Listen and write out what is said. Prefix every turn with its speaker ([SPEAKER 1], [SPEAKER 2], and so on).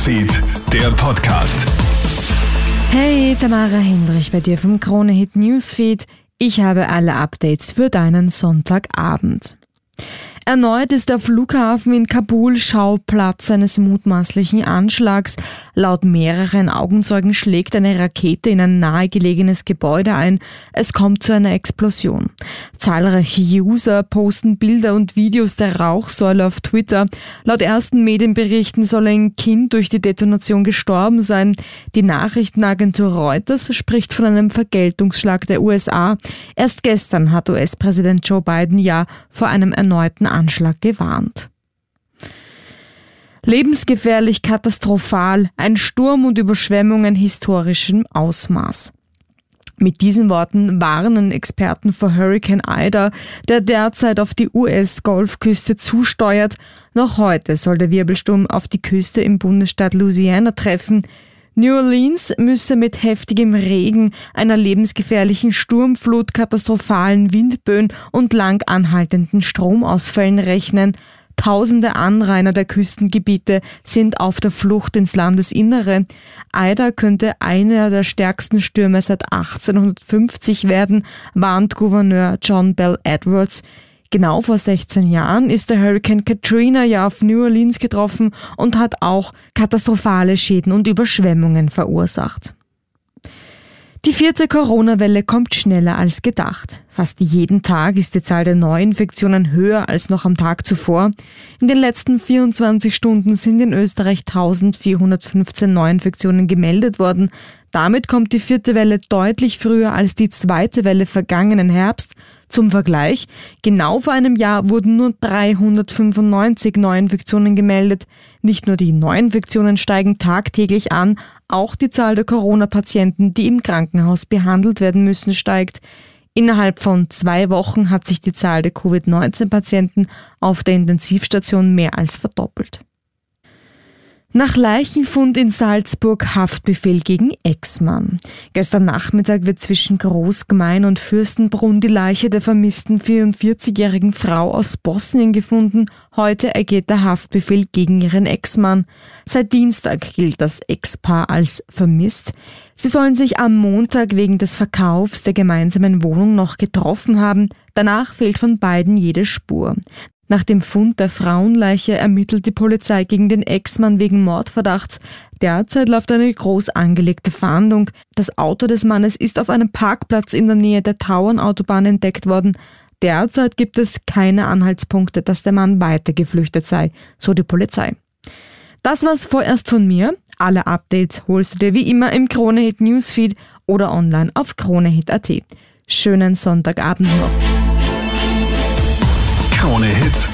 [SPEAKER 1] Newsfeed, der Podcast.
[SPEAKER 2] Hey, Tamara Hendrich bei dir vom Krone Hit Newsfeed. Ich habe alle Updates für deinen Sonntagabend. Erneut ist der Flughafen in Kabul Schauplatz eines mutmaßlichen Anschlags. Laut mehreren Augenzeugen schlägt eine Rakete in ein nahegelegenes Gebäude ein. Es kommt zu einer Explosion. Zahlreiche User posten Bilder und Videos der Rauchsäule auf Twitter. Laut ersten Medienberichten soll ein Kind durch die Detonation gestorben sein. Die Nachrichtenagentur Reuters spricht von einem Vergeltungsschlag der USA. Erst gestern hat US-Präsident Joe Biden ja vor einem erneuten Anschlag gewarnt. Lebensgefährlich, katastrophal, ein Sturm und Überschwemmungen historischem Ausmaß. Mit diesen Worten warnen Experten vor Hurricane Ida, der derzeit auf die US-Golfküste zusteuert. Noch heute soll der Wirbelsturm auf die Küste im Bundesstaat Louisiana treffen. New Orleans müsse mit heftigem Regen, einer lebensgefährlichen Sturmflut, katastrophalen Windböen und lang anhaltenden Stromausfällen rechnen. Tausende Anrainer der Küstengebiete sind auf der Flucht ins Landesinnere. Ida könnte einer der stärksten Stürme seit 1850 werden, warnt Gouverneur John Bell Edwards. Genau vor 16 Jahren ist der Hurricane Katrina ja auf New Orleans getroffen und hat auch katastrophale Schäden und Überschwemmungen verursacht. Die vierte Corona-Welle kommt schneller als gedacht. Fast jeden Tag ist die Zahl der Neuinfektionen höher als noch am Tag zuvor. In den letzten 24 Stunden sind in Österreich 1415 Neuinfektionen gemeldet worden. Damit kommt die vierte Welle deutlich früher als die zweite Welle vergangenen Herbst zum Vergleich, genau vor einem Jahr wurden nur 395 Neuinfektionen gemeldet. Nicht nur die Neuinfektionen steigen tagtäglich an, auch die Zahl der Corona-Patienten, die im Krankenhaus behandelt werden müssen, steigt. Innerhalb von zwei Wochen hat sich die Zahl der Covid-19-Patienten auf der Intensivstation mehr als verdoppelt. Nach Leichenfund in Salzburg Haftbefehl gegen Ex-Mann. Gestern Nachmittag wird zwischen Großgemein und Fürstenbrunn die Leiche der vermissten 44-jährigen Frau aus Bosnien gefunden. Heute ergeht der Haftbefehl gegen ihren Ex-Mann. Seit Dienstag gilt das Ex-Paar als vermisst. Sie sollen sich am Montag wegen des Verkaufs der gemeinsamen Wohnung noch getroffen haben. Danach fehlt von beiden jede Spur. Nach dem Fund der Frauenleiche ermittelt die Polizei gegen den Ex-Mann wegen Mordverdachts. Derzeit läuft eine groß angelegte Fahndung. Das Auto des Mannes ist auf einem Parkplatz in der Nähe der Tauernautobahn entdeckt worden. Derzeit gibt es keine Anhaltspunkte, dass der Mann weiter geflüchtet sei, so die Polizei. Das war's vorerst von mir. Alle Updates holst du dir wie immer im Kronehit Newsfeed oder online auf kronehit.at. Schönen Sonntagabend noch.